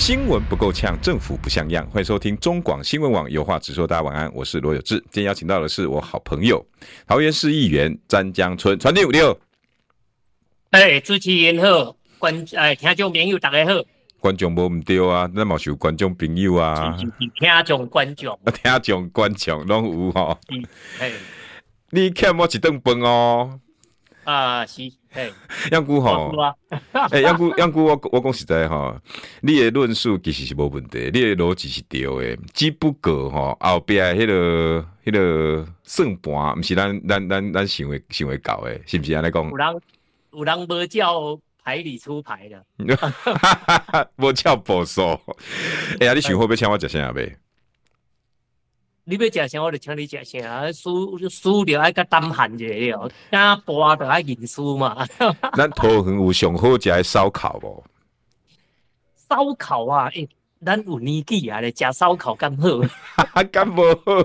新闻不够呛，政府不像样。欢迎收听中广新闻网有话直说。大家晚安，我是罗有志。今天邀请到的是我好朋友桃园市议员詹江村，传递五六。哎，主持人好，观哎听众朋友大家好。观众无唔对啊，那么是有观众朋友啊。听众观众，听众观众拢有吼。哎，你欠我一顿饭哦。啊，是。哎，杨姑吼，哎，杨姑杨姑，我我讲实在吼，你的论述其实是无问题，你的逻辑是对的，只不过吼后壁迄个迄个算盘，毋是咱咱咱咱想会想会搞的，是毋是安尼讲？有人有人无照牌理出牌的，无照步数。哎呀，你想会不会请我食啥呗？你要食啥，我就请你食啥。输输着爱甲胆寒者了，敢博就爱认输嘛。咱桃园有上好食的烧烤无？烧烤啊，诶、欸，咱有年纪啊，咧食烧烤刚好？敢无好？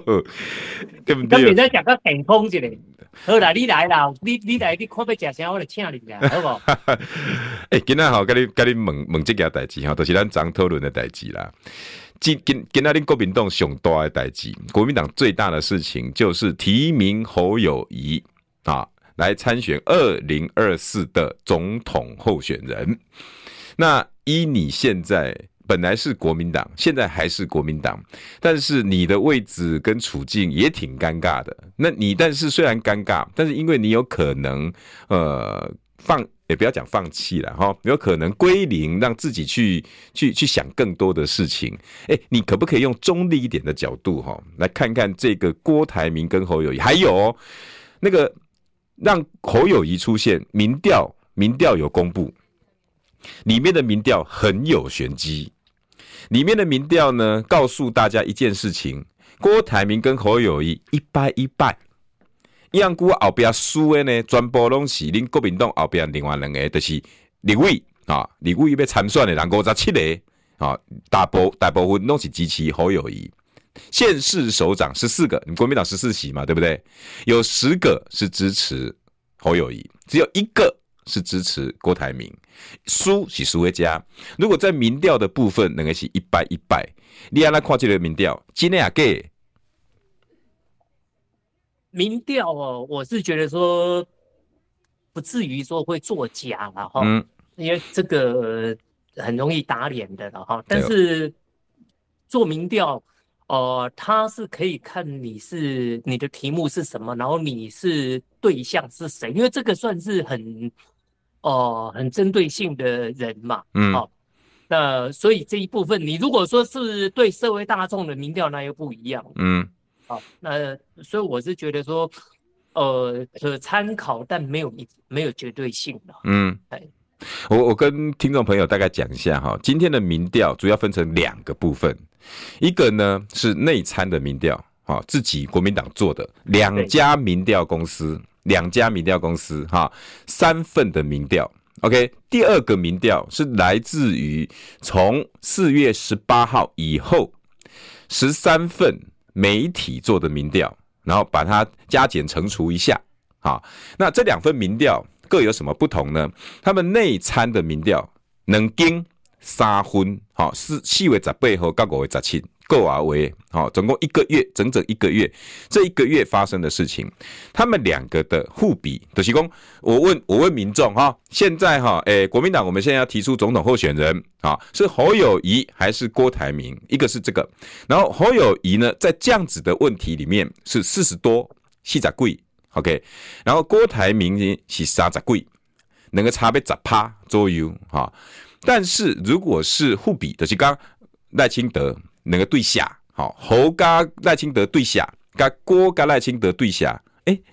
对不对？咱食个健康一点。好啦，你来啦，你你来，你看要食啥，我就请你啦，好不？诶、欸，今仔吼，甲你甲你问问这件代志吼，都、就是咱昨讨论的代志啦。今今今仔日国民党上大的代志，国民党最大的事情就是提名侯友谊啊来参选二零二四的总统候选人。那依你现在本来是国民党，现在还是国民党，但是你的位置跟处境也挺尴尬的。那你但是虽然尴尬，但是因为你有可能呃放。也不要讲放弃了哈，有可能归零，让自己去去去想更多的事情。哎，你可不可以用中立一点的角度哈，来看看这个郭台铭跟侯友谊，还有那个让侯友宜出现民调，民调有公布，里面的民调很有玄机，里面的民调呢，告诉大家一件事情：郭台铭跟侯友谊一败一败。样股后边输的呢，全部拢是恁国民党后边另外两个，就是立委啊，立委要参选的人五十七个啊，大部大部分拢是支持侯友谊。县市首长十四个，你国民党十四席嘛，对不对？有十个是支持侯友谊，只有一个是支持郭台铭。输是输一家。如果在民调的部分，两个是一败一败。你安来看这个民调，真的假的？民调哦，我是觉得说不至于说会作假了哈，嗯，因为这个很容易打脸的了哈。但是做民调，哦，他是可以看你是你的题目是什么，然后你是对象是谁，因为这个算是很哦、呃、很针对性的人嘛，嗯，好，那所以这一部分你如果说是对社会大众的民调，那又不一样，嗯。好，那所以我是觉得说，呃，可参考，但没有一没有绝对性的。嗯，哎我我跟听众朋友大概讲一下哈，今天的民调主要分成两个部分，一个呢是内参的民调，哈，自己国民党做的两家民调公司，两家民调公司哈，三份的民调，OK，第二个民调是来自于从四月十八号以后十三份。媒体做的民调，然后把它加减乘除一下，好，那这两份民调各有什么不同呢？他们内参的民调能经三分，好，四四月十八号到五月十七。够啊，喂，好，总共一个月，整整一个月，这一个月发生的事情，他们两个的互比，德西公，我问，我问民众哈，现在哈，诶，国民党我们现在要提出总统候选人啊，是侯友宜还是郭台铭？一个是这个，然后侯友宜呢，在这样子的问题里面是四十多，四十贵，OK，然后郭台铭呢是三十贵，能够差别十趴左右哈，但是如果是互比，德西刚赖清德。两个对下，好，侯加赖清德对下，加郭加赖清德对下，诶、欸，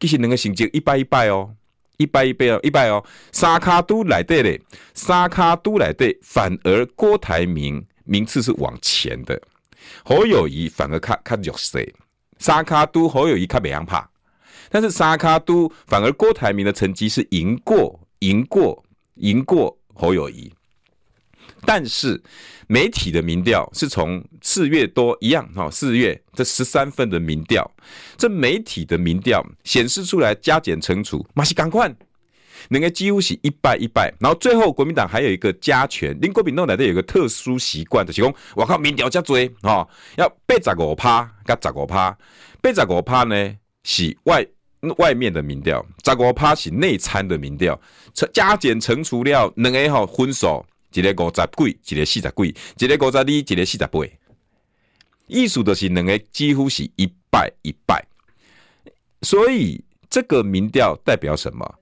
其实两个成绩一败一败哦，一败一败哦，一败哦，三卡都来对嘞，三卡都来对，反而郭台铭名次是往前的，侯友谊反而较较弱势，三卡都侯友谊较袂样怕，但是三卡都反而郭台铭的成绩是赢过、赢过、赢过侯友谊。但是媒体的民调是从四月多一样哈，四月这十三份的民调，这媒体的民调显示出来加减乘除，马是赶快，那个几乎是一败一败。然后最后国民党还有一个加权，林国民党来的有个特殊习惯，就是讲我靠民调加追哈，要八十五趴加十五趴，八十五趴呢是外外面的民调，十五趴是内参的民调，加减乘除掉两个哈分手。一个五十几，一个四十几，一个五十二，一个四十八，意思就是两个几乎是一败一败。所以这个民调代表什么？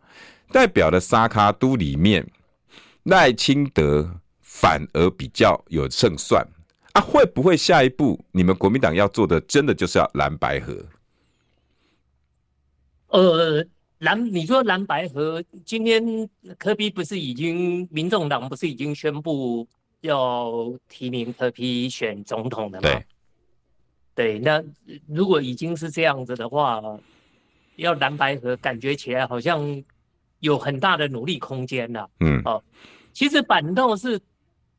代表了三脚督里面赖清德反而比较有胜算啊？会不会下一步你们国民党要做的，真的就是要蓝白合？呃。蓝，你说蓝白河，今天科比不是已经，民众党不是已经宣布要提名柯比选总统了吗？对，对，那如果已经是这样子的话，要蓝白河，感觉起来好像有很大的努力空间了。嗯，哦，其实反倒是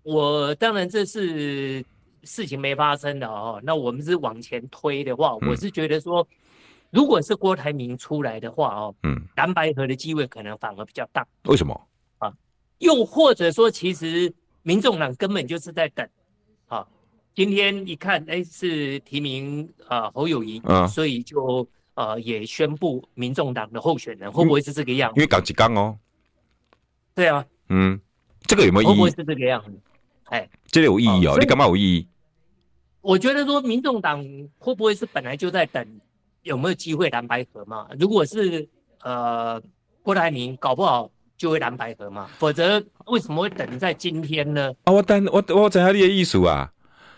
我，当然这是事情没发生的哦。那我们是往前推的话，我是觉得说。如果是郭台铭出来的话哦，嗯，蓝白河的机会可能反而比较大。为什么啊？又或者说，其实民众党根本就是在等啊。今天一看，哎，是提名啊侯友宜，啊，所以就呃也宣布民众党的候选人，会不会是这个样子？因为刚一刚哦。对啊。嗯，这个有没有意义？会不会是这个样子？哎，这个有意义哦。你干嘛有意义？我觉得说，民众党会不会是本来就在等？有没有机会蓝白合嘛？如果是呃郭台铭，搞不好就会蓝白合嘛。否则为什么会等在今天呢？啊，我等我我等下你的意思啊。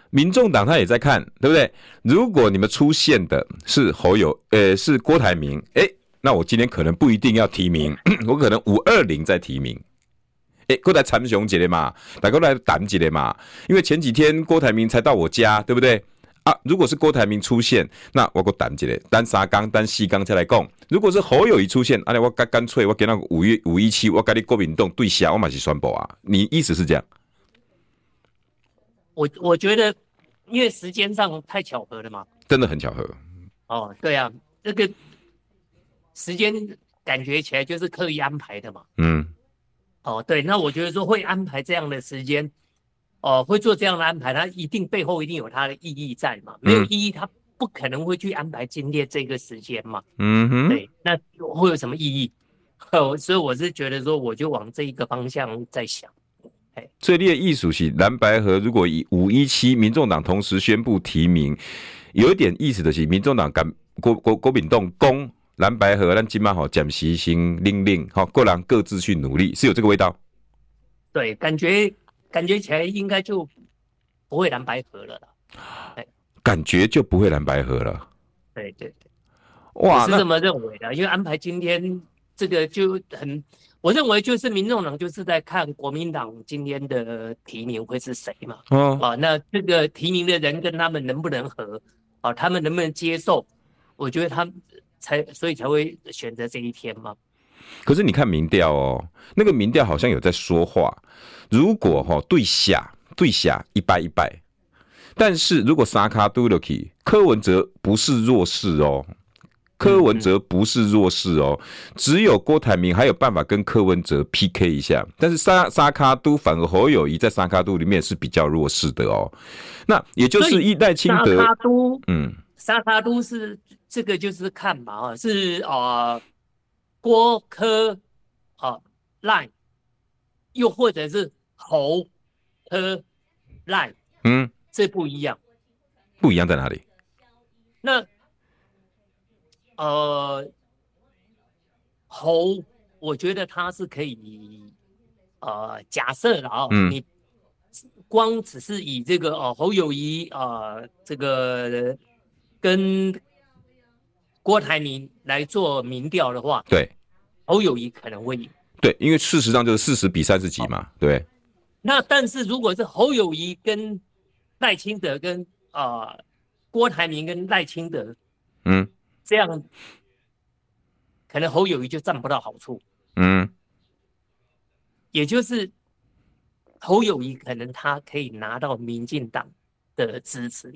民众党他也在看，对不对？如果你们出现的是侯友，呃，是郭台铭，哎，那我今天可能不一定要提名，我可能五二零再提名。哎，过来参雄姐的嘛，大哥来胆姐的嘛。因为前几天郭台铭才到我家，对不对？啊，如果是郭台铭出现，那我个胆子嘞，单三缸、单四缸再来讲。如果是侯友宜出现，啊，我干干脆我给那个五月五一七，我跟你郭敏栋对下，我马是宣布啊。你意思是这样？我我觉得，因为时间上太巧合了嘛，真的很巧合。哦，对啊，这个时间感觉起来就是刻意安排的嘛。嗯。哦，对，那我觉得说会安排这样的时间。哦，会做这样的安排，他一定背后一定有他的意义在嘛？没有意义，他不可能会去安排今天这个时间嘛。嗯哼，对，那会有什么意义？哦，所以我是觉得说，我就往这一个方向在想。哎，最烈艺术系蓝白河，如果以五一七民众党同时宣布提名，有一点意思的是，民众党敢国国国民党攻蓝白河，让金马好暂时性令令好，各人各自去努力，是有这个味道。对，感觉。感觉起来应该就不会蓝白合了啦，感觉就不会蓝白合了。对对对，哇，我是这么认为的，因为安排今天这个就很，我认为就是民众党就是在看国民党今天的提名会是谁嘛。嗯，啊，那这个提名的人跟他们能不能合，啊，他们能不能接受？我觉得他们才所以才会选择这一天嘛。可是你看民调哦，那个民调好像有在说话。如果哈对下对下一败一败，但是如果三脚督落去，柯文哲不是弱势哦，柯文哲不是弱势哦，只有郭台铭还有办法跟柯文哲 PK 一下，但是沙沙卡都反而侯友谊在三脚督里面是比较弱势的哦，那也就是一代清德，沙卡都，嗯，沙卡都是这个就是看嘛啊，是啊郭柯啊赖，又或者是。侯、柯、赖，嗯，这不一样，不一样在哪里？那，呃，侯，我觉得他是可以，呃，假设的啊，嗯、你光只是以这个哦，侯友谊啊，这个跟郭台铭来做民调的话，对，侯友谊可能会赢，对，因为事实上就是四十比三十几嘛，哦、对。那但是如果是侯友谊跟赖清德跟啊、呃、郭台铭跟赖清德嗯这样可能侯友谊就占不到好处。嗯，也就是侯友谊可能他可以拿到民进党的支持。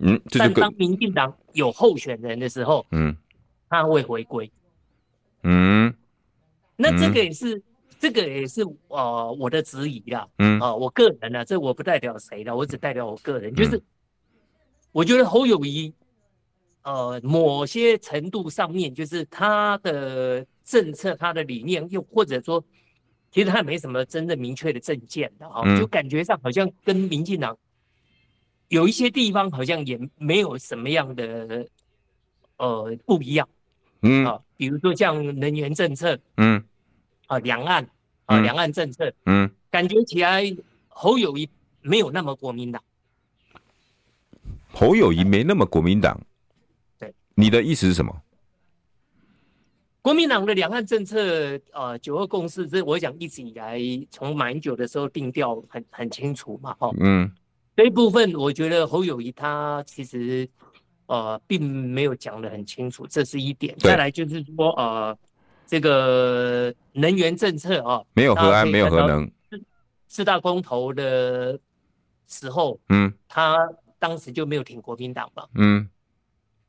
嗯，但当民进党有候选人的时候，嗯，他会回归。嗯，那这个也是，嗯、这个也是呃我的质疑啦。嗯啊、呃，我个人呢，这我不代表谁了，我只代表我个人，就是我觉得侯友谊，呃，某些程度上面，就是他的政策、他的理念，又或者说，其实他也没什么真正明确的政见的啊，就感觉上好像跟民进党有一些地方好像也没有什么样的呃不一样。嗯啊，比如说像能源政策，嗯，啊，两岸啊，两岸政策，嗯，感觉起来侯友谊没有那么国民党。侯友谊没那么国民党，对，你的意思是什么？国民党的两岸政策，呃，九二共识，这我讲一直以来从马英九的时候定调很很清楚嘛，哈，嗯，这一部分我觉得侯友谊他其实。呃，并没有讲得很清楚，这是一点。再来就是说，呃，这个能源政策啊，没有核安，没有核能。四大公投的时候，嗯，他当时就没有挺国民党嘛。嗯，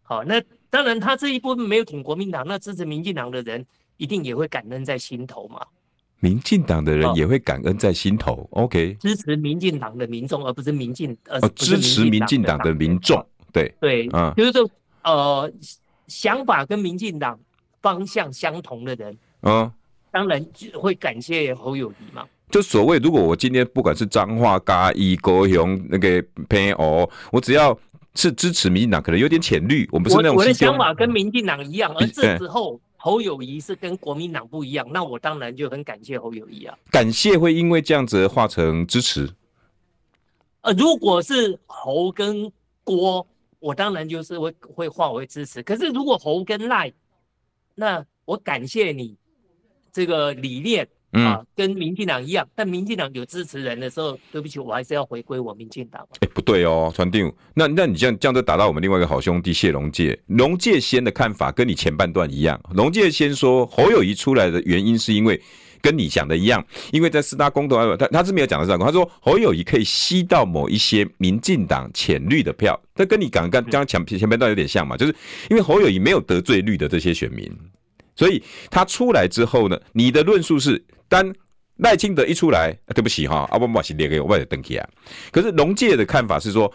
好，那当然他这一部分没有挺国民党，那支持民进党的人一定也会感恩在心头嘛。民进党的人也会感恩在心头。哦、OK，支持民进党的民众，而不是民进，呃、哦，支持民进党的民众。对对，嗯，就是说，呃，想法跟民进党方向相同的人，嗯，当然就会感谢侯友谊嘛。就所谓，如果我今天不管是彰化、嘉义、高雄那个朋友，我只要是支持民进党，可能有点浅绿，我不是那种。我的想法跟民进党一样，而这时候侯友谊是跟国民党不一样，那我当然就很感谢侯友谊啊。感谢会因为这样子化成支持。呃，如果是侯跟郭。我当然就是会会化为支持，可是如果侯跟赖，那我感谢你这个理念啊，嗯、跟民进党一样，但民进党有支持人的时候，对不起，我还是要回归我民进党。哎、欸，不对哦，传定，那那你这样这样就打到我们另外一个好兄弟谢龙介，龙介先的看法跟你前半段一样，龙介先说侯友谊出来的原因是因为。跟你想的一样，因为在四大公投，他他是没有讲的这样，他说侯友谊可以吸到某一些民进党浅绿的票，这跟你刚刚刚前前面段有点像嘛，就是因为侯友谊没有得罪绿的这些选民，所以他出来之后呢，你的论述是，当赖清德一出来，对不起哈，阿不莫是列给我外的登记啊，可是龙界的看法是说。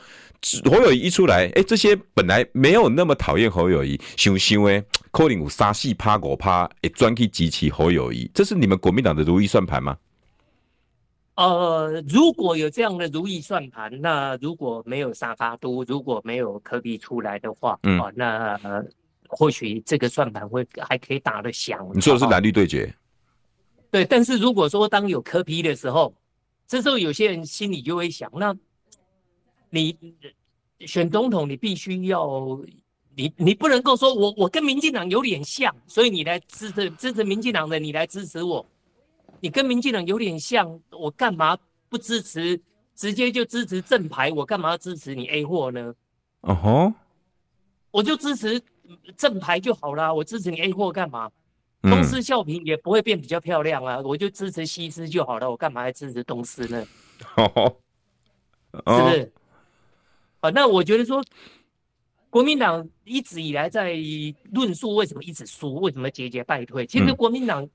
侯友宜一出来，哎、欸，这些本来没有那么讨厌侯友宜，想想诶，可能有三四趴五趴，哎，专去集齐侯友谊，这是你们国民党的如意算盘吗？呃，如果有这样的如意算盘，那如果没有沙卡都，如果没有柯 P 出来的话，嗯，哦、那、呃、或许这个算盘会还可以打得响。你说的是蓝绿对决？对，但是如果说当有柯 P 的时候，这时候有些人心里就会想，那。你选总统，你必须要你你不能够说我我跟民进党有点像，所以你来支持支持民进党的，你来支持我。你跟民进党有点像，我干嘛不支持？直接就支持正牌，我干嘛要支持你 A 货呢？哦吼，我就支持正牌就好啦。我支持你 A 货干嘛？东施效颦也不会变比较漂亮啊。我就支持西施就好了，我干嘛还支持东施呢？哦，是不是？那我觉得说，国民党一直以来在论述为什么一直输，为什么节节败退。其实国民党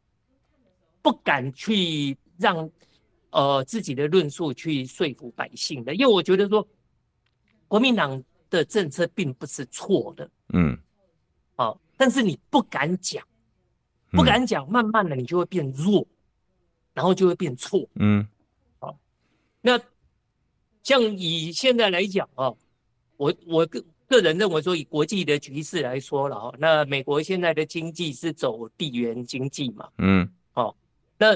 不敢去让呃自己的论述去说服百姓的，因为我觉得说，国民党的政策并不是错的，嗯，好，但是你不敢讲，不敢讲，慢慢的你就会变弱，然后就会变错，嗯，好，那。像以现在来讲啊，我我个个人认为说，以国际的局势来说了哈，那美国现在的经济是走地缘经济嘛，嗯，好，那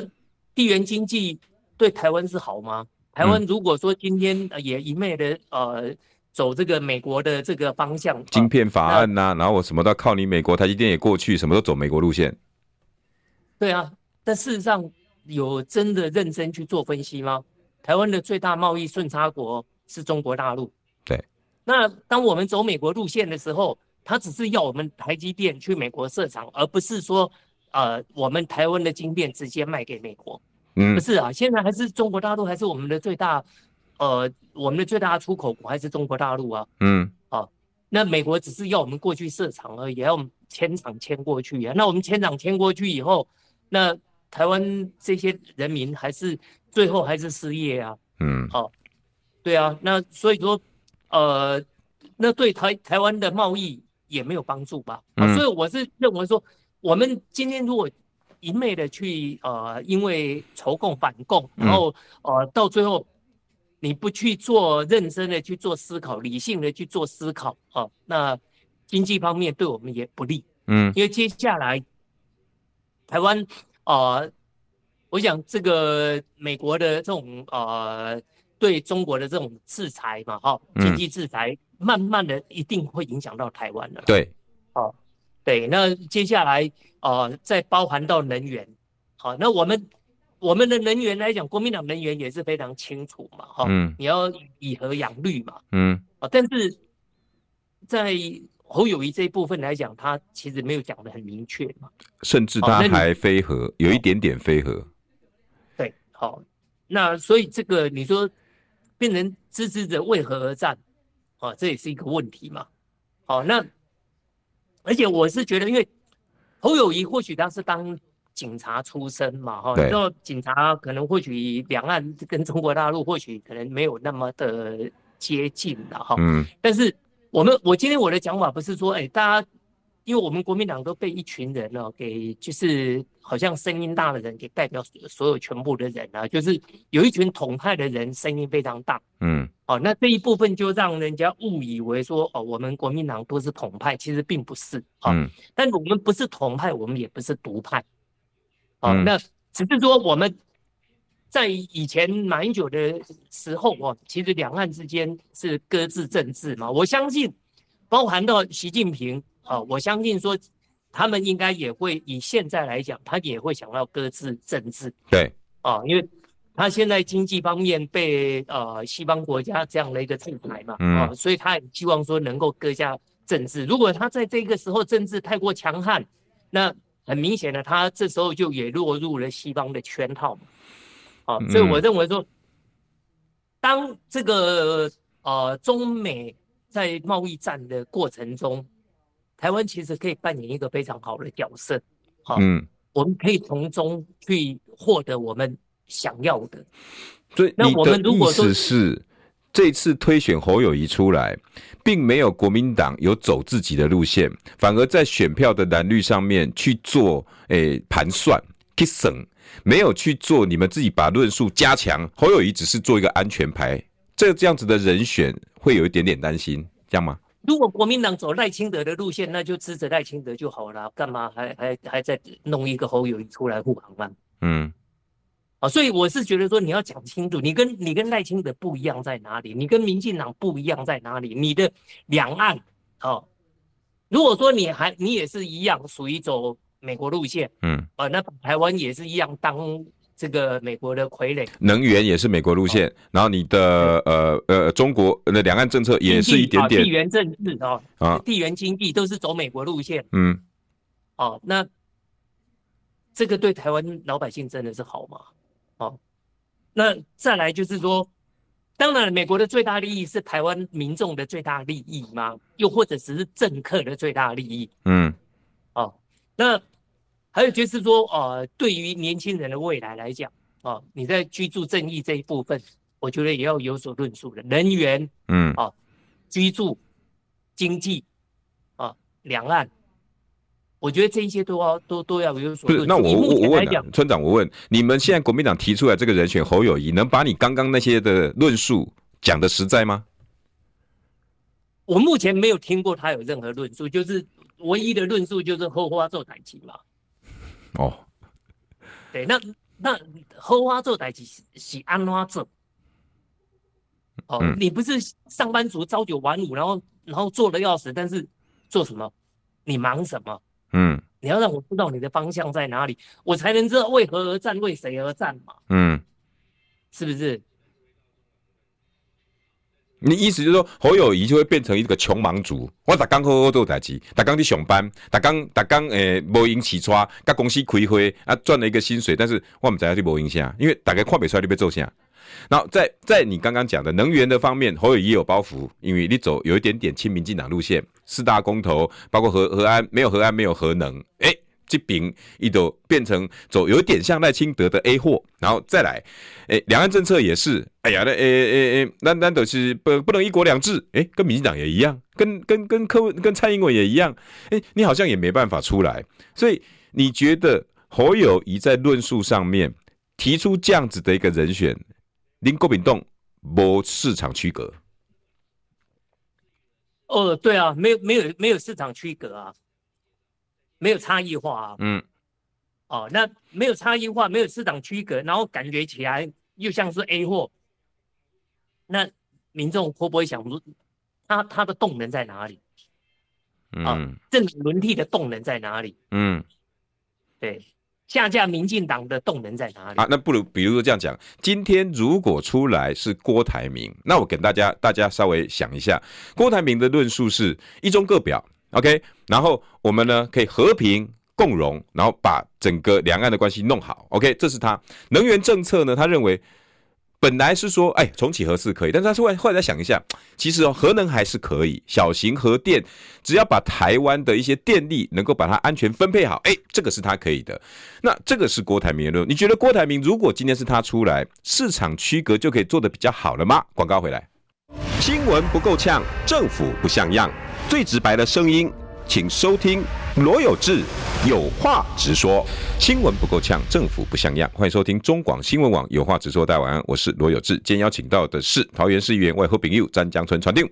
地缘经济对台湾是好吗？台湾如果说今天也一昧的呃走这个美国的这个方向，晶片法案呐、啊，然后我什么都要靠你美国，台积电也过去，什么都走美国路线，对啊，但事实上有真的认真去做分析吗？台湾的最大贸易顺差国是中国大陆。对，那当我们走美国路线的时候，他只是要我们台积电去美国设厂，而不是说呃我们台湾的晶片直接卖给美国。嗯，不是啊，现在还是中国大陆还是我们的最大，呃，我们的最大的出口国还是中国大陆啊。嗯，好，那美国只是要我们过去设厂而已，要我们迁厂迁过去啊。那我们迁厂迁过去以后，那台湾这些人民还是最后还是失业啊。嗯，好。对啊，那所以说，呃，那对台台湾的贸易也没有帮助吧？啊，所以我是认为说，我们今天如果一昧的去呃，因为仇共反共，然后呃，到最后你不去做认真的去做思考，理性的去做思考，啊，那经济方面对我们也不利。嗯，因为接下来台湾啊，呃，我想这个美国的这种呃。对中国的这种制裁嘛，哈，经济制裁慢慢的一定会影响到台湾的。对，哦，对，那接下来呃，再包含到能源，好，那我们我们的能源来讲，国民党能源也是非常清楚嘛，哈，嗯，你要以和养绿嘛，嗯，啊，但是在侯友谊这一部分来讲，他其实没有讲的很明确嘛，甚至他还非核，有一点点非核。对，好，那所以这个你说。变成支持者为何而战？啊，这也是一个问题嘛。好，那而且我是觉得，因为侯友谊或许他是当警察出身嘛，哈，你知道警察可能或许两岸跟中国大陆或许可能没有那么的接近了哈。嗯。但是我们，我今天我的讲法不是说，哎，大家。因为我们国民党都被一群人呢，给就是好像声音大的人给代表所有全部的人啊，就是有一群统派的人声音非常大，嗯，哦，那这一部分就让人家误以为说，哦，我们国民党都是统派，其实并不是，哦，嗯，但我们不是统派，我们也不是独派，哦，那只是说我们在以前马英九的时候，哦，其实两岸之间是搁置政治嘛，我相信包含到习近平。啊，我相信说，他们应该也会以现在来讲，他也会想要搁置政治。对，啊，因为他现在经济方面被呃西方国家这样的一个制裁嘛，啊，所以他也希望说能够搁下政治。如果他在这个时候政治太过强悍，那很明显的，他这时候就也落入了西方的圈套。啊，所以我认为说，当这个呃中美在贸易战的过程中，台湾其实可以扮演一个非常好的角色，好，嗯，我们可以从中去获得我们想要的。所以，那我们如果说是这次推选侯友谊出来，并没有国民党有走自己的路线，反而在选票的蓝绿上面去做诶盘算、计算，没有去做你们自己把论述加强。侯友谊只是做一个安全牌，这这样子的人选会有一点点担心，这样吗？如果国民党走赖清德的路线，那就支持赖清德就好了，干嘛还还还在弄一个侯友谊出来护航吗？嗯，啊，所以我是觉得说，你要讲清楚，你跟你跟赖清德不一样在哪里？你跟民进党不一样在哪里？你的两岸，哦，如果说你还你也是一样属于走美国路线，嗯，啊，那台湾也是一样当。这个美国的傀儡，能源也是美国路线，哦、然后你的呃呃中国的两岸政策也是一点点地缘政治啊啊，地缘经济都是走美国路线，嗯，哦，那这个对台湾老百姓真的是好吗？哦，那再来就是说，当然美国的最大利益是台湾民众的最大利益吗？又或者只是政客的最大利益？嗯，哦，那。还有就是说，呃，对于年轻人的未来来讲，啊，你在居住正义这一部分，我觉得也要有所论述的。人员，嗯，啊，居住、经济，啊，两岸，我觉得这一些都要都都要有所论述。那我我我问、啊，村长，我问你们，现在国民党提出来这个人选侯友谊，能把你刚刚那些的论述讲的实在吗？我目前没有听过他有任何论述，就是唯一的论述就是后花做台籍嘛。哦，对，那那荷花做代志是是安怎做？哦，嗯、你不是上班族朝九晚五，然后然后做的要死，但是做什么？你忙什么？嗯，你要让我知道你的方向在哪里，我才能知道为何而战，为谁而战嘛。嗯，是不是？你意思就是说侯友宜就会变成一个穷忙族，我打刚好好做代志，打刚去上班，打刚打刚诶无闲起床，甲公司开会啊赚了一个薪水，但是我们知道去无影响，因为大家看不出来你要做啥。然后在在你刚刚讲的能源的方面，侯友宜也有包袱，因为你走有一点点亲民进党路线，四大公投包括核核安没有核安没有核能，诶、这边一都变成走有点像赖清德的 A 货，然后再来，诶，两岸政策也是，哎呀，那诶诶诶，那那都是不不能一国两制，诶，跟民进党也一样，跟跟跟柯文跟蔡英文也一样，诶，你好像也没办法出来，所以你觉得侯友宜在论述上面提出这样子的一个人选，林国炳栋没市场区隔？哦，对啊，没有没有没有市场区隔啊。没有差异化啊，嗯，哦，那没有差异化，没有市场区隔，然后感觉起来又像是 A 货，那民众会不会想说，他他的动能在哪里？嗯，哦、政党轮替的动能在哪里？嗯，对，下架民进党的动能在哪里？啊，那不如比如说这样讲，今天如果出来是郭台铭，那我给大家大家稍微想一下，郭台铭的论述是一中各表。OK，然后我们呢可以和平共荣，然后把整个两岸的关系弄好。OK，这是他能源政策呢，他认为本来是说，哎，重启核四可以，但是他后来后来再想一下，其实哦，核能还是可以，小型核电只要把台湾的一些电力能够把它安全分配好，哎，这个是他可以的。那这个是郭台铭的论，你觉得郭台铭如果今天是他出来，市场区隔就可以做得比较好了吗？广告回来，新闻不够呛，政府不像样。最直白的声音，请收听罗有志有话直说。新闻不够呛，政府不像样。欢迎收听中广新闻网有话直说。大家晚安，我是罗有志。今天邀请到的是桃园市议员外号朋友詹江村传定。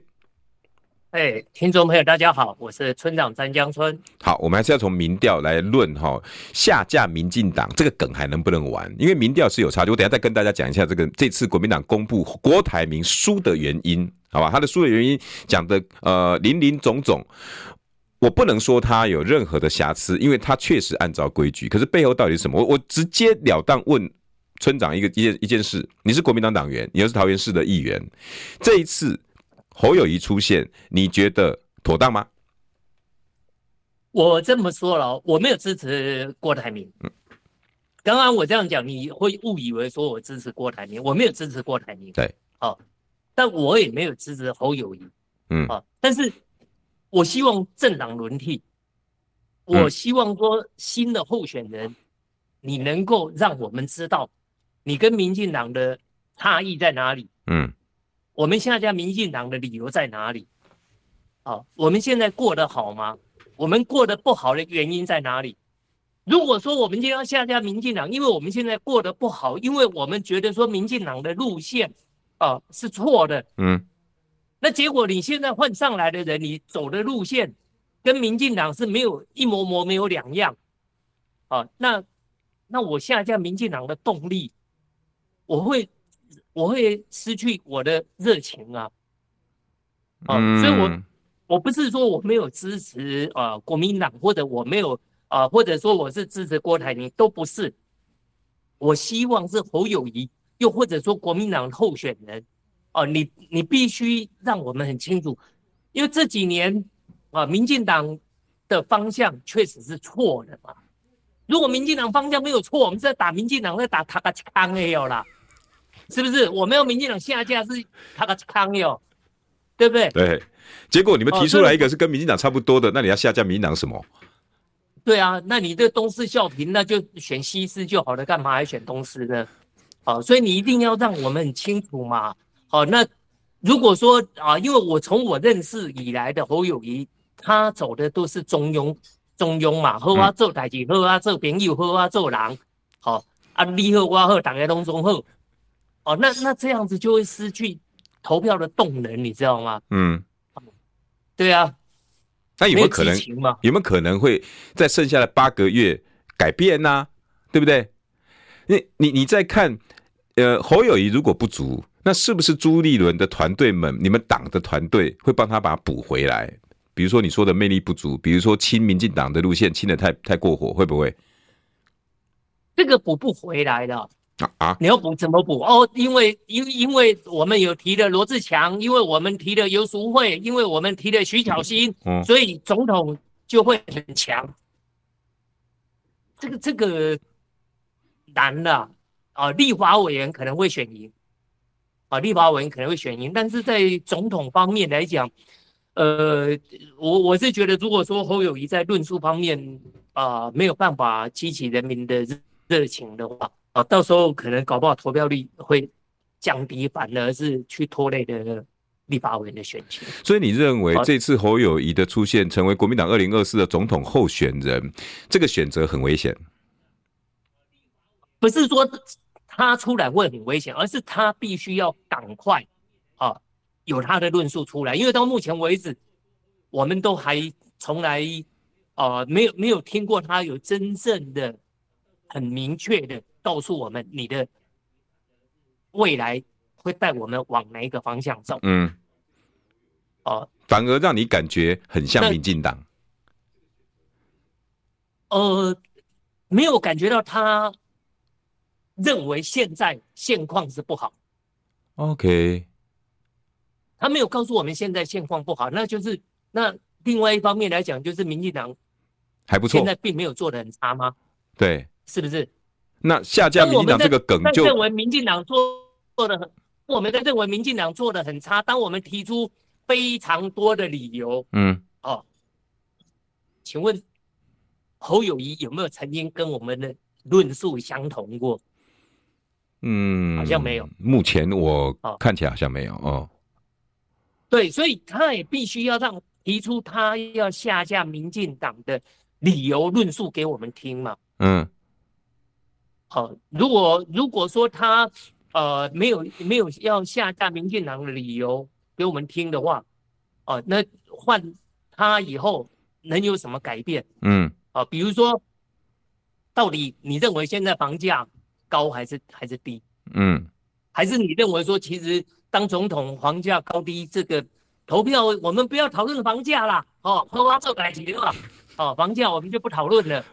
哎，听众朋友大家好，我是村长詹江村。好，我们还是要从民调来论哈，下架民进党这个梗还能不能玩？因为民调是有差距。我等下再跟大家讲一下这个这次国民党公布郭台铭输的原因。好吧，他的输的原因讲的呃林林总总，我不能说他有任何的瑕疵，因为他确实按照规矩。可是背后到底是什么？我我直截了当问村长一个一件一件事：你是国民党党员，你又是桃园市的议员，这一次侯友谊出现，你觉得妥当吗？我这么说了，我没有支持郭台铭。嗯，刚刚我这样讲，你会误以为说我支持郭台铭，我没有支持郭台铭。对，好。但我也没有支持侯友谊，嗯啊，但是我希望政党轮替，我希望说新的候选人，你能够让我们知道你跟民进党的差异在哪里，嗯，我们下架民进党的理由在哪里？啊，我们现在过得好吗？我们过得不好的原因在哪里？如果说我们今天要下架民进党，因为我们现在过得不好，因为我们觉得说民进党的路线。啊，是错的。嗯，那结果你现在换上来的人，你走的路线跟民进党是没有一模模没有两样。啊，那那我下架民进党的动力，我会我会失去我的热情啊。啊，所以我我不是说我没有支持啊国民党，或者我没有啊，或者说我是支持郭台铭，都不是。我希望是侯友谊。又或者说国民党候选人，哦，你你必须让我们很清楚，因为这几年啊，民进党的方向确实是错的嘛。如果民进党方向没有错，我们在打民进党，在打他个康也有啦，是不是？我没有民进党下架是他个康有，对不对？对。结果你们提出来一个是跟民进党差不多的，那你要下架民进党什么？对啊，那你这东施效颦，那就选西施就好了，干嘛还选东施呢？好，所以你一定要让我们很清楚嘛。好，那如果说啊，因为我从我认识以来的侯友谊，他走的都是中庸，中庸嘛，好啊做代志，好啊做朋友，好啊做人。好啊，你好我好，大家拢中好。哦，那那这样子就会失去投票的动能，你知道吗？嗯，对啊。那有没有可能？有没有可能会在剩下的八个月改变呢、啊？对不对？你你你再看。呃，侯友谊如果不足，那是不是朱立伦的团队们，你们党的团队会帮他把它补回来？比如说你说的魅力不足，比如说亲民进党的路线亲的太太过火，会不会？这个补不回来的，啊啊！你要补怎么补？哦，因为因因为我们有提了罗志强，因为我们提了游淑慧，因为我们提了徐巧芯，嗯，所以总统就会很强。这个这个难了啊！立法委员可能会选赢啊，立法委员可能会选赢，但是在总统方面来讲，呃，我我是觉得，如果说侯友谊在论述方面啊、呃、没有办法激起人民的热情的话。啊，到时候可能搞不好投票率会降低，反而是去拖累的立法委员的选情。所以你认为这次侯友谊的出现，成为国民党二零二四的总统候选人，这个选择很危险？不是说他出来会很危险，而是他必须要赶快啊有他的论述出来，因为到目前为止，我们都还从来啊没有没有听过他有真正的很明确的。告诉我们你的未来会带我们往哪一个方向走？嗯，哦，反而让你感觉很像民进党。呃，没有感觉到他认为现在现况是不好。OK，他没有告诉我们现在现况不好，那就是那另外一方面来讲，就是民进党还不错，现在并没有做的很差吗？对，是不是？那下架民进党这个梗就认为民进党做做的很，我们在认为民进党做的很差。当我们提出非常多的理由，嗯，哦，请问侯友谊有没有曾经跟我们的论述相同过？嗯，好像没有。目前我看起来好像没有哦。对，所以他也必须要让提出他要下架民进党的理由论述给我们听嘛。嗯。好，如果如果说他呃没有没有要下架民进党的理由给我们听的话，哦、呃，那换他以后能有什么改变？嗯，啊、呃，比如说，到底你认为现在房价高还是还是低？嗯，还是你认为说其实当总统房价高低这个投票我们不要讨论房价啦，哦，好啊，做改几的话，哦，房价我们就不讨论了。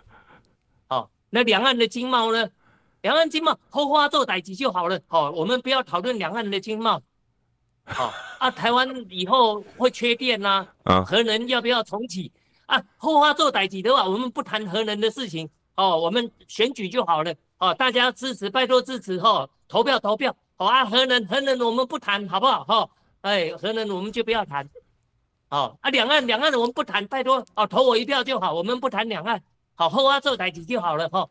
哦，那两岸的经贸呢？两岸经贸后花做代志就好了，好，我们不要讨论两岸的经贸，好啊，台湾以后会缺电呐，啊，核能要不要重启？啊？后花做代志的话，我们不谈核能的事情，哦，我们选举就好了，哦，大家支持，拜托支持，哈，投票投票，好啊，核能核能我们不谈，好不好？哈，哎，核能我们就不要谈，好啊，两岸两岸的我们不谈，拜托，哦，投我一票就好，我们不谈两岸，好，后花做代志就好了，哈，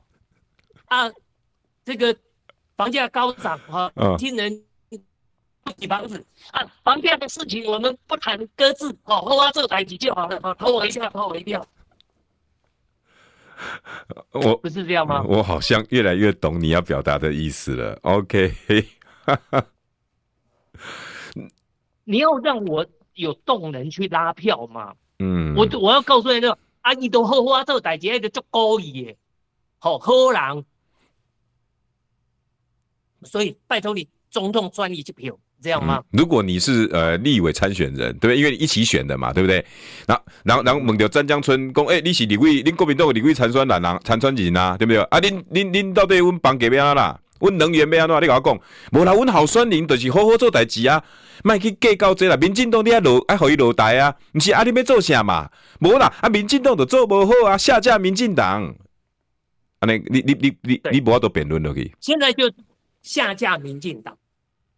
啊。这个房价高涨哈，亲人不起房子啊，房价的事情我们不谈搁置哦，后啊做台几就好了啊，投我一下，投我一票。我不是这样吗？我好像越来越懂你要表达的意思了。OK，你要让我有动能去拉票嘛？嗯，我我要告诉你，那阿姨都后啊做台几，那个足高义的，好好人。所以拜托你，总统专一票，这样吗？嗯、如果你是呃立委参选人，对不对？因为你一起选的嘛，对不对？然后然后然后问到詹江村讲，哎、欸，你是立委，恁国民党的立委参选人啊，参选人啊，对不对？啊，恁恁恁到底阮房价要安啦？阮能源要安怎？你甲我讲，无啦，阮候选人就是好好做代志啊，莫去计较这啦。民进党你爱落爱互伊落台啊，毋是啊？你要做啥嘛？无啦，啊，民进党就做无好啊，下架民进党。安尼，你你你你你无法度辩论落去。现在就。下架民进党，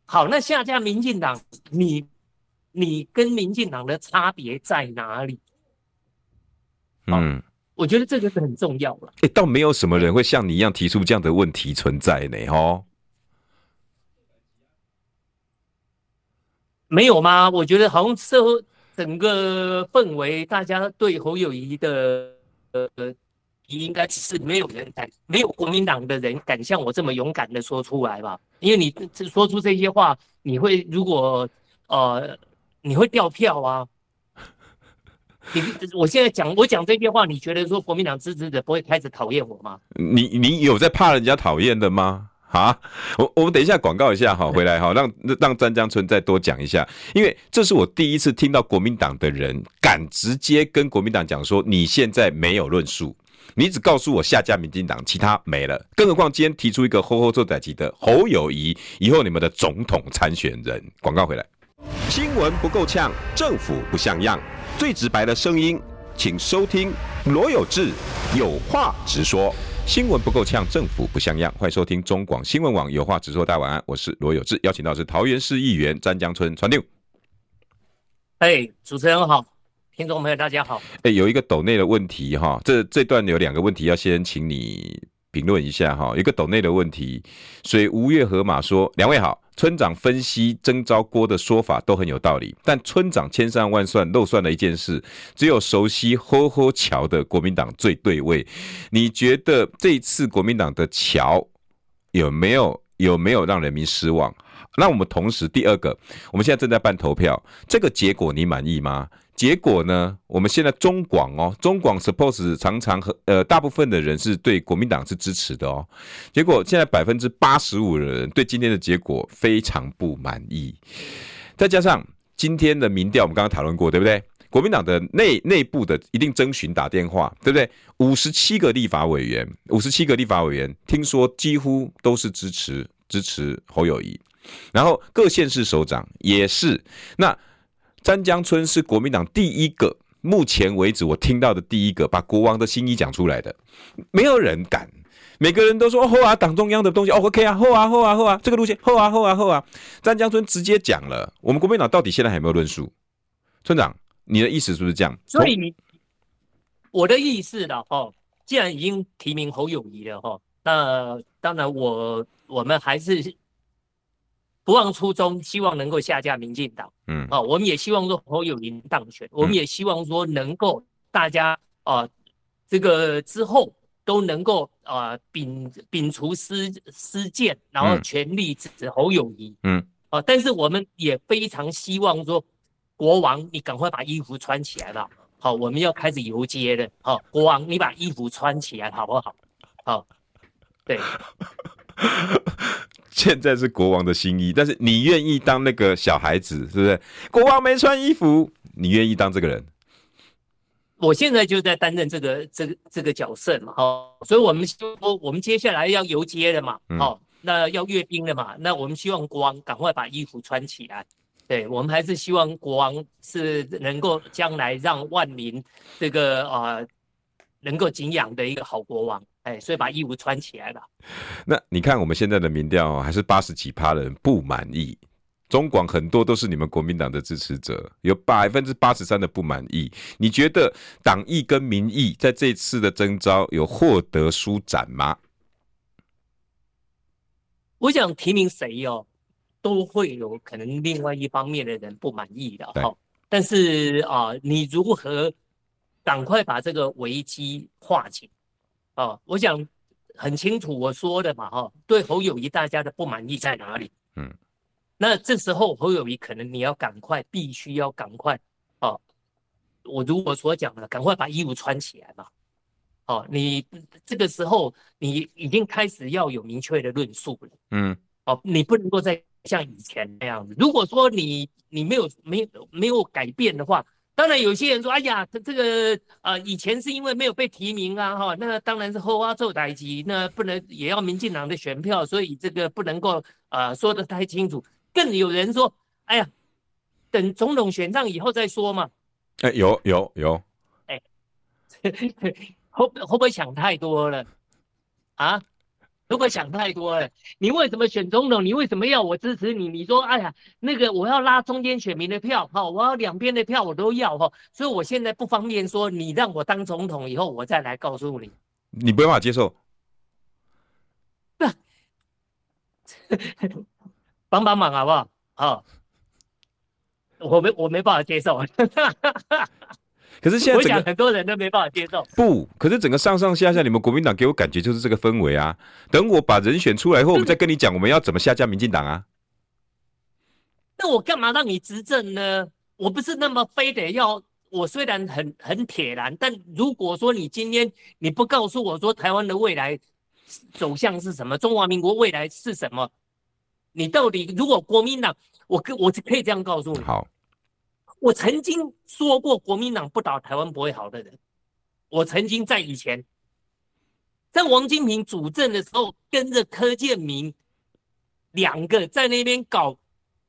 好，那下架民进党，你你跟民进党的差别在哪里？嗯，我觉得这个是很重要了。哎、欸，倒没有什么人会像你一样提出这样的问题存在呢，哦，没有吗？我觉得好像社会整个氛围，大家对侯友谊的呃。应该是没有人敢，没有国民党的人敢像我这么勇敢的说出来吧？因为你说出这些话，你会如果呃，你会掉票啊。你我现在讲我讲这些话，你觉得说国民党支持者不会开始讨厌我吗？你你有在怕人家讨厌的吗？啊，我我们等一下广告一下哈，回来哈，让让詹江村再多讲一下，因为这是我第一次听到国民党的人敢直接跟国民党讲说，你现在没有论述。你只告诉我下架民进党，其他没了。更何况今天提出一个吼吼做代志的侯友谊，以后你们的总统参选人。广告回来，新闻不够呛，政府不像样，最直白的声音，请收听罗有志有话直说。新闻不够呛，政府不像样，欢迎收听中广新闻网有话直说。大家晚安，我是罗有志，邀请到是桃园市议员詹江村川六。哎，主持人好。听众朋友，大家好。哎、有一个斗内的问题哈，这这段有两个问题要先请你评论一下哈。一个斗内的问题，所以吴月河马说：两位好，村长分析征召郭的说法都很有道理，但村长千算万算漏算了一件事，只有熟悉吼吼桥的国民党最对位。你觉得这一次国民党的桥有没有有没有让人民失望？那我们同时第二个，我们现在正在办投票，这个结果你满意吗？结果呢？我们现在中广哦，中广 suppose 常常和呃大部分的人是对国民党是支持的哦。结果现在百分之八十五的人对今天的结果非常不满意。再加上今天的民调，我们刚刚讨论过，对不对？国民党的内内部的一定征询打电话，对不对？五十七个立法委员，五十七个立法委员，听说几乎都是支持支持侯友宜，然后各县市首长也是那。詹江村是国民党第一个，目前为止我听到的第一个把国王的心意讲出来的，没有人敢，每个人都说哦啊，党中央的东西哦，OK 啊，后啊，后啊，后啊，这个路线后啊，后啊，后啊。詹江村直接讲了，我们国民党到底现在还有没有论述？村长，你的意思是不是这样？所以你我的意思了哦，既然已经提名侯友谊了哈，那当然我我们还是。不忘初衷，希望能够下架民进党。嗯，啊，我们也希望说侯友宜当选，我们也希望说能够大家啊，这个之后都能够啊摒摒除私私见，然后全力支持侯友宜。嗯，啊，但是我们也非常希望说，国王你赶快把衣服穿起来吧。好，我们要开始游街了。好，国王你把衣服穿起来好不好？好，对。现在是国王的新衣，但是你愿意当那个小孩子，是不是？国王没穿衣服，你愿意当这个人？我现在就在担任这个这个这个角色嘛，哦，所以我们说我们接下来要游街了嘛，好，那要阅兵了嘛，那我们希望国王赶快把衣服穿起来。对，我们还是希望国王是能够将来让万民这个啊、呃、能够敬仰的一个好国王。哎，所以把衣服穿起来了。那你看我们现在的民调还是八十几趴的人不满意，中广很多都是你们国民党的支持者，有百分之八十三的不满意。你觉得党意跟民意在这次的征召有获得舒展吗？我想提名谁哦，都会有可能另外一方面的人不满意的哈。但是啊，你如何赶快把这个危机化解？哦，我想很清楚我说的嘛，哈，对侯友谊大家的不满意在哪里？嗯，那这时候侯友谊可能你要赶快，必须要赶快，哦，我如果所讲的，赶快把衣服穿起来嘛，哦，你这个时候你已经开始要有明确的论述了，嗯，哦，你不能够再像以前那样子，如果说你你没有没有没有改变的话。当然，有些人说：“哎呀，这这个啊、呃，以前是因为没有被提名啊，哈，那当然是后挖做代志，那不能也要民进党的选票，所以这个不能够啊、呃、说的太清楚。”更有人说：“哎呀，等总统选上以后再说嘛。”哎，有有有，哎，会会不会想太多了啊？如果想太多了，你为什么选总统？你为什么要我支持你？你说，哎呀，那个我要拉中间选民的票，哈，我要两边的票我都要，哈，所以我现在不方便说，你让我当总统以后，我再来告诉你。你没办法接受？不，帮帮忙好不好？好，我没我没办法接受。可是现在，我想很多人都没办法接受。不，可是整个上上下下，你们国民党给我感觉就是这个氛围啊。等我把人选出来后，我们再跟你讲，我们要怎么下架民进党啊？那我干嘛让你执政呢？我不是那么非得要。我虽然很很铁然，但如果说你今天你不告诉我说台湾的未来走向是什么，中华民国未来是什么，你到底如果国民党，我可我可以这样告诉你。好。我曾经说过，国民党不倒台湾不会好的人。我曾经在以前在王金平主政的时候，跟着柯建明两个在那边搞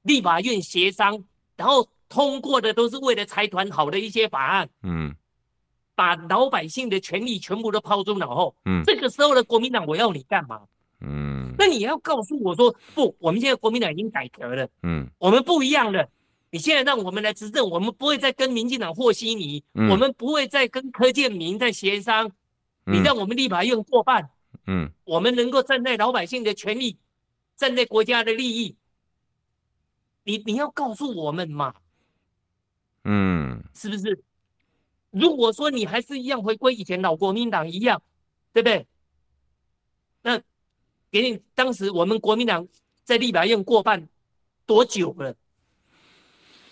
立法院协商，然后通过的都是为了财团好的一些法案，嗯，把老百姓的权利全部都抛诸脑后，嗯，这个时候的国民党，我要你干嘛？嗯，那你要告诉我说，不，我们现在国民党已经改革了，嗯，我们不一样了。你现在让我们来执政，我们不会再跟民进党和稀泥，嗯，我们不会再跟柯建明在协商，嗯。你让我们立法院过半，嗯，我们能够站在老百姓的权利，站在国家的利益，你你要告诉我们嘛，嗯，是不是？如果说你还是一样回归以前老国民党一样，对不对？那给你当时我们国民党在立法院过半多久了？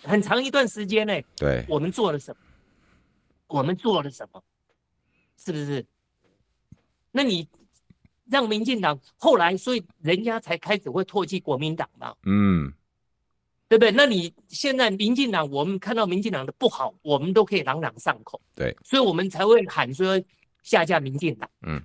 很长一段时间内，对，我们做了什么？我们做了什么？是不是？那你让民进党后来，所以人家才开始会唾弃国民党嘛？嗯，对不对？那你现在民进党，我们看到民进党的不好，我们都可以朗朗上口。对，所以我们才会喊说下架民进党。嗯。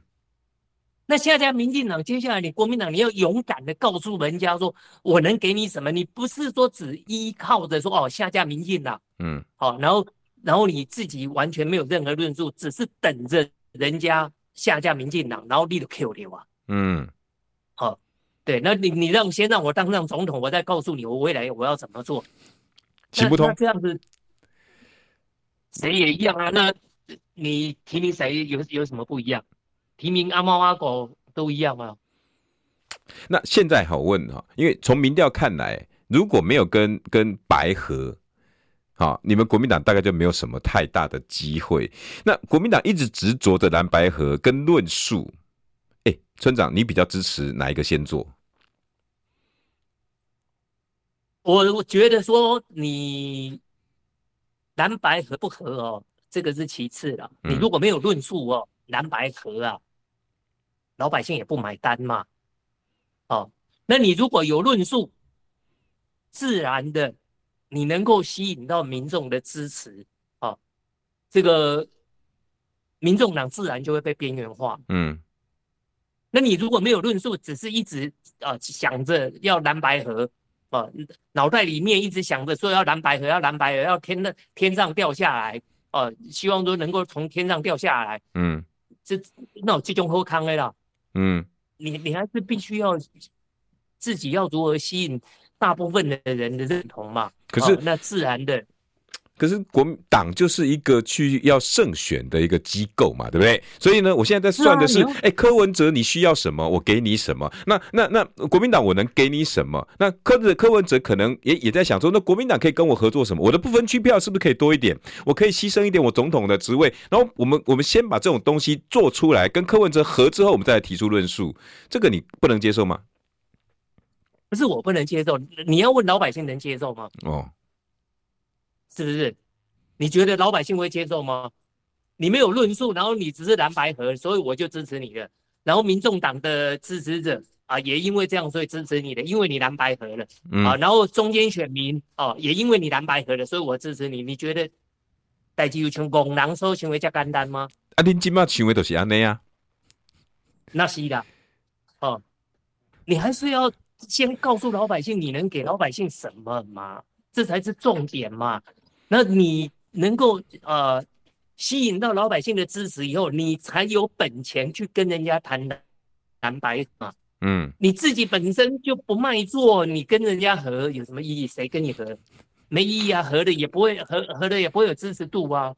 那下架民进党，接下来你国民党，你要勇敢的告诉人家说，我能给你什么？你不是说只依靠着说哦下架民进党，嗯，好，然后然后你自己完全没有任何论述，只是等着人家下架民进党，然后立了 Q 流啊，嗯，好，对，那你你让先让我当上总统，我再告诉你我未来我要怎么做，行不通，这样子谁也一样啊？那你提名谁有有什么不一样？提名阿猫阿狗都一样吗？那现在好问哈，因为从民调看来，如果没有跟跟白合，好，你们国民党大概就没有什么太大的机会。那国民党一直执着的蓝白河跟论述，哎，村长，你比较支持哪一个先做？我我觉得说你蓝白合不合哦，这个是其次了。你如果没有论述哦，蓝白合啊。老百姓也不买单嘛，哦，那你如果有论述，自然的你能够吸引到民众的支持，哦，这个民众党自然就会被边缘化。嗯，那你如果没有论述，只是一直想着要蓝白河，脑袋里面一直想着说要蓝白河，要蓝白河，要天的天上掉下来，哦、呃，希望说能够从天上掉下来。嗯，这那我这种好康的啦。嗯，你你还是必须要自己要如何吸引大部分的人的认同嘛？可是、哦、那自然的，可是国民党就是一个去要胜选的一个机构嘛，对不对？所以呢，我现在在算的是，哎、柯文哲你需要什么，我给你什么。那那那国民党我能给你什么？那柯的柯文哲可能也也在想说，那国民党可以跟我合作什么？我的不分区票是不是可以多一点？我可以牺牲一点我总统的职位，然后我们我们先把这种东西做出来，跟柯文哲合之后，我们再来提出论述。这个你不能接受吗？不是我不能接受，你要问老百姓能接受吗？哦，是不是？你觉得老百姓会接受吗？你没有论述，然后你只是蓝白合，所以我就支持你了。然后民众党的支持者啊，也因为这样，所以支持你的，因为你蓝白合了、嗯、啊。然后中间选民哦、啊，也因为你蓝白合了，所以我支持你。你觉得代志有像公人说行为这简单吗？啊，恁今麦行为都是安尼啊，那是的。哦、啊，你还是要先告诉老百姓，你能给老百姓什么嘛？这才是重点嘛。那你。能够呃吸引到老百姓的支持以后，你才有本钱去跟人家谈蓝白嘛。嗯，你自己本身就不卖座，你跟人家合有什么意义？谁跟你合？没意义啊，合的也不会合，合的也不会有支持度啊。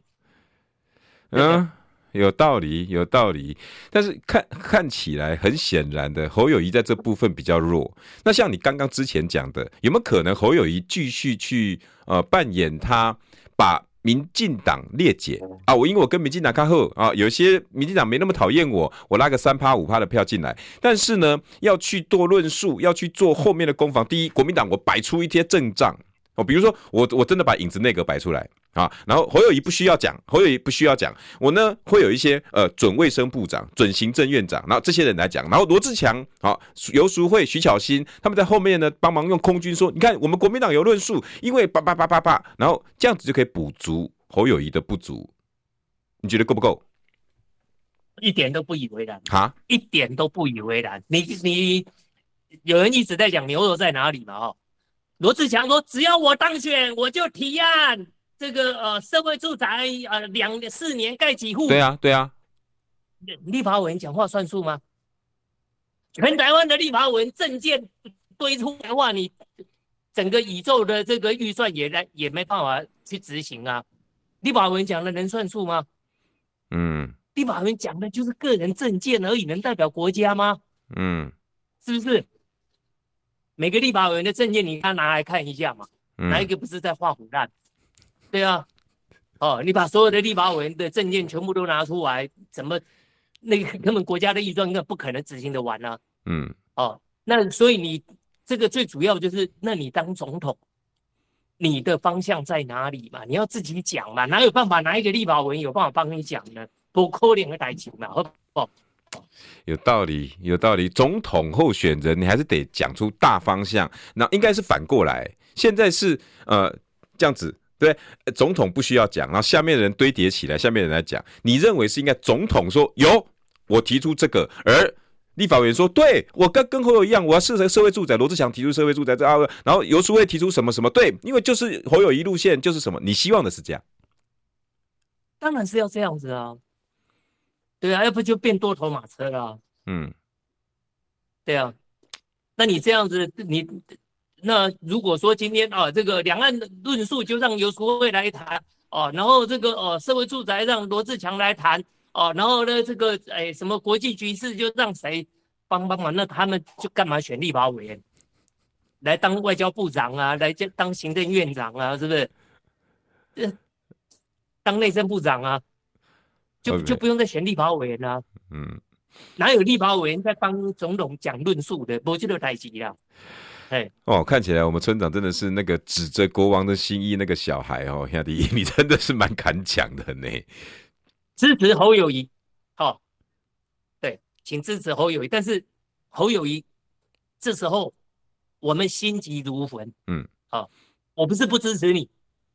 嗯，有道理，有道理。但是看看起来很显然的，侯友谊在这部分比较弱。那像你刚刚之前讲的，有没有可能侯友谊继续去呃扮演他把？民进党裂解啊！我因为我跟民进党靠后啊，有些民进党没那么讨厌我，我拉个三趴五趴的票进来。但是呢，要去做论述，要去做后面的攻防。第一，国民党我摆出一些阵仗哦，比如说我我真的把影子内阁摆出来啊，然后侯友谊不需要讲，侯友谊不需要讲，我呢会有一些呃准卫生部长、准行政院长，然后这些人来讲，然后罗志强、好游淑慧、徐巧芯他们在后面呢帮忙用空军说，你看我们国民党有论述，因为叭叭叭叭叭，然后这样子就可以补足侯友谊的不足，你觉得够不够？一点都不以为然哈，一点都不以为然。你你有人一直在讲牛肉在哪里嘛？哈，罗志强说，只要我当选，我就提案这个呃社会住宅呃两四年盖几户。对啊对啊，立法委员讲话算数吗？全台湾的立法委员政见堆出来的话，你整个宇宙的这个预算也来也没办法去执行啊。立法委员讲的能算数吗？嗯。立法委员讲的就是个人政见而已，能代表国家吗？嗯，是不是？每个立法委员的证件，你他拿来看一下嘛，嗯、哪一个不是在画虎烂？对啊，哦，你把所有的立法委员的证件全部都拿出来，怎么那个根本国家的预算根本不可能执行得完呢、啊？嗯，哦，那所以你这个最主要就是，那你当总统，你的方向在哪里嘛？你要自己讲嘛，哪有办法？哪一个立法委员有办法帮你讲呢？不可怜的代情嘛，哦，有道理，有道理。总统候选人，你还是得讲出大方向。那应该是反过来，现在是呃这样子，对，总统不需要讲，然后下面的人堆叠起来，下面的人来讲。你认为是应该总统说有，我提出这个，而立法委员说对，我跟跟侯友一样，我要设成社会住宅。罗志祥提出社会住宅这啊，然后游淑慧提出什么什么，对，因为就是侯友宜路线就是什么，你希望的是这样，当然是要这样子啊。对啊，要不就变多头马车了啊。嗯，对啊，那你这样子，你那如果说今天啊，这个两岸论述就让游淑慧来谈哦，然后这个哦社会住宅让罗志强来谈哦，然后呢这个哎什么国际局势就让谁帮帮忙？那他们就干嘛选立法委员来当外交部长啊，来当行政院长啊，是不是？这当内政部长啊？就就不用再选立法委员了，嗯，哪有立法委员在帮总统讲论述的？不就太急了，哎，哦，看起来我们村长真的是那个指着国王的新衣那个小孩哦，亚迪，你真的是蛮敢讲的呢。支持侯友谊，好、哦，对，请支持侯友谊。但是侯友谊这时候我们心急如焚，嗯，好、哦，我不是不支持你，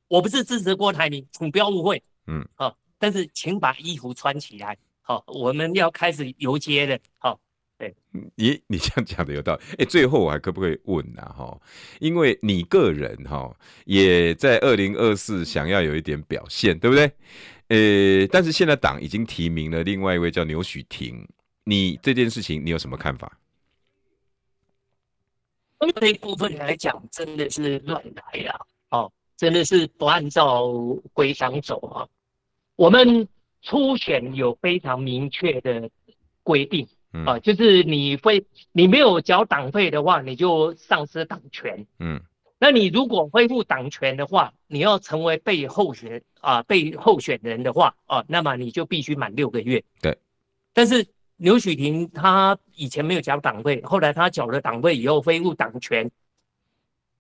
我不是支持郭台铭，请不要误会，嗯，好、哦。但是，请把衣服穿起来，好，我们要开始游街了，好，对，你，你这样讲的有道理，哎，最后我还可不可以问呐，哈，因为你个人哈也在二零二四想要有一点表现，对不对？呃，但是现在党已经提名了另外一位叫牛煦庭，你这件事情你有什么看法？这一部分来讲，真的是乱来呀，哦，真的是不按照规章走啊。我们初选有非常明确的规定，嗯、啊，就是你会你没有缴党费的话，你就丧失党权。嗯，那你如果恢复党权的话，你要成为被候选啊被候选人的话啊，那么你就必须满六个月。对。但是刘许婷他以前没有缴党费，后来他缴了党费以后恢复党权，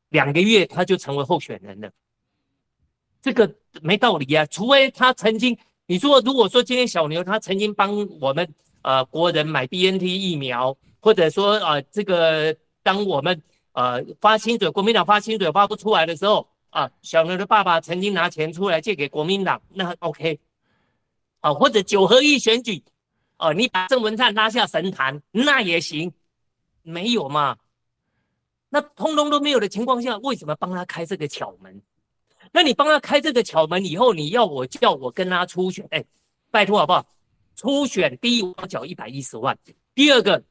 两个月他就成为候选人了。这个没道理啊！除非他曾经，你说如果说今天小牛他曾经帮我们呃国人买 BNT 疫苗，或者说呃这个当我们呃发薪水，国民党发薪水发不出来的时候啊，小牛的爸爸曾经拿钱出来借给国民党，那 OK 啊，或者九合一选举，哦、你把郑文灿拉下神坛，那也行，没有嘛？那通通都没有的情况下，为什么帮他开这个巧门？那你帮他开这个巧门以后，你要我叫我跟他初选，哎，拜托好不好？初选第一，我要缴一百一十万；第二个，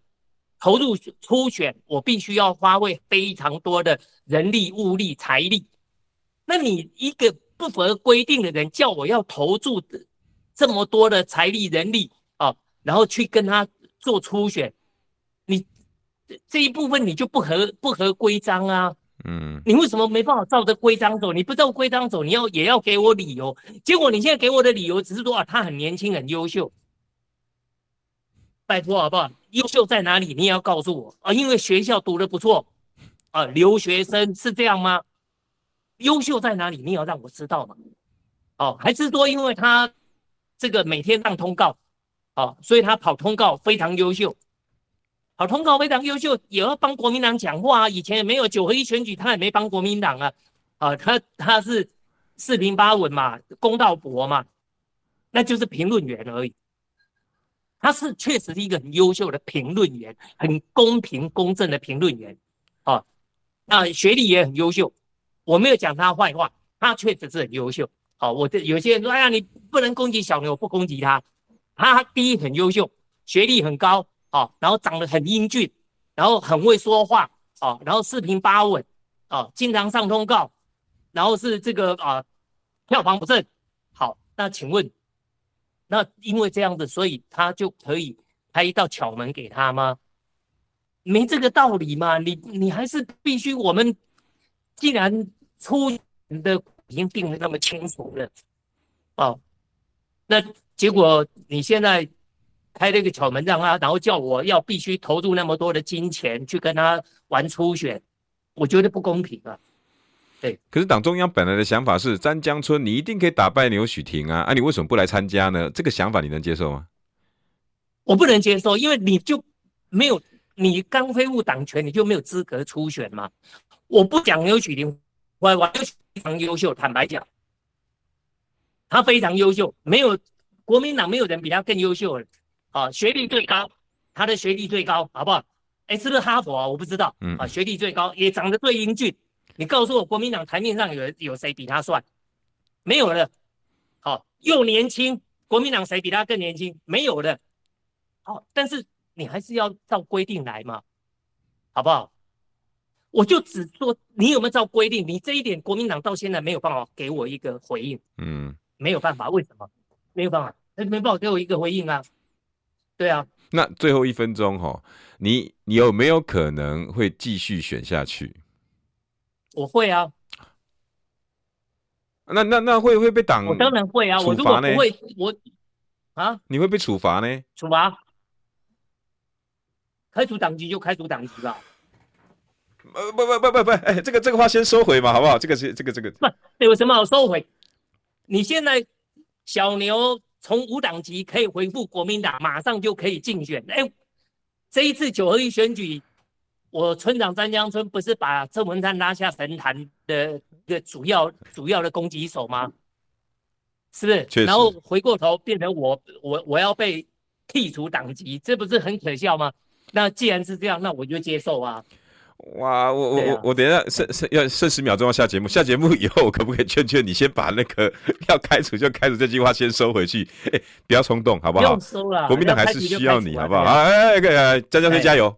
投入初选，我必须要花费非常多的人力、物力、财力。那你一个不符合规定的人，叫我要投注这么多的财力、人力啊，然后去跟他做初选，你这一部分你就不合不合规章啊。嗯，你为什么没办法照着规章走？你不照规章走，你要也要给我理由。结果你现在给我的理由只是说啊，他很年轻，很优秀。拜托好不好？优秀在哪里？你也要告诉我啊，因为学校读得不错啊，留学生是这样吗？优秀在哪里？你也要让我知道嘛。哦，还是说因为他这个每天上通告，哦，所以他跑通告非常优秀。好，通告非常优秀，也要帮国民党讲话啊。以前也没有九合一选举，他也没帮国民党啊。啊，他他是四平八稳嘛，公道博嘛，那就是评论员而已。他是确实是一个很优秀的评论员，很公平公正的评论员，啊，那学历也很优秀，我没有讲他坏话，他确实是很优秀。好，我这有些人说，哎呀，你不能攻击小牛，我不攻击他，他第一很优秀，学历很高，啊，然后长得很英俊，然后很会说话，啊，然后四平八稳，啊，经常上通告，然后是这个啊，票房不正。好，那请问？那因为这样子，所以他就可以开一道巧门给他吗？没这个道理嘛！你你还是必须我们既然出的已经定的那么清楚了，哦，那结果你现在开了一个巧门让他，然后叫我要必须投入那么多的金钱去跟他玩初选，我觉得不公平啊！对，可是党中央本来的想法是詹江村，你一定可以打败牛煦庭啊！啊，你为什么不来参加呢？这个想法你能接受吗？我不能接受，因为你就没有你刚恢复党权，你就没有资格初选嘛。我不讲刘许婷，我我非常优秀，坦白讲，他非常优秀，没有国民党没有人比他更优秀了啊！学历最高，他的学历最高，好不好？哎，是不是哈佛啊？我不知道，嗯啊，学历最高，也长得最英俊。你告诉我，国民党台面上有有谁比他帅？没有了。好，又年轻，国民党谁比他更年轻？没有了。好，但是你还是要照规定来嘛，好不好？我就只说你有没有照规定？你这一点国民党到现在没有办法给我一个回应。嗯，没有办法，为什么？没有办法，没办法给我一个回应啊。对啊。那最后一分钟哈，你你有没有可能会继续选下去？我会啊，那那那会会被挡？我当然会啊，我如果不会，我啊，你会被处罚呢？处罚？开除党籍就开除党籍吧。呃，不不不不不，哎，这个这个话先收回嘛，好不好？这个是这个这个不，有什么好收回？你现在小牛从无党籍可以回复国民党，马上就可以竞选。哎，这一次九合一选举。我村长詹江村不是把郑文灿拉下神坛的一个主要主要的攻击手吗？是不是？然后回过头变成我我我要被剔除党籍，这不是很可笑吗？那既然是这样，那我就接受啊。哇，我我我我等一下剩剩要剩十秒钟要下节目，下节目以后我可不可以劝劝你先把那个 要开除就开除这句话先收回去？哎，不要冲动，好不好？不用收了，国民党还是需要你，好不好？哎哎，哎江辉加油！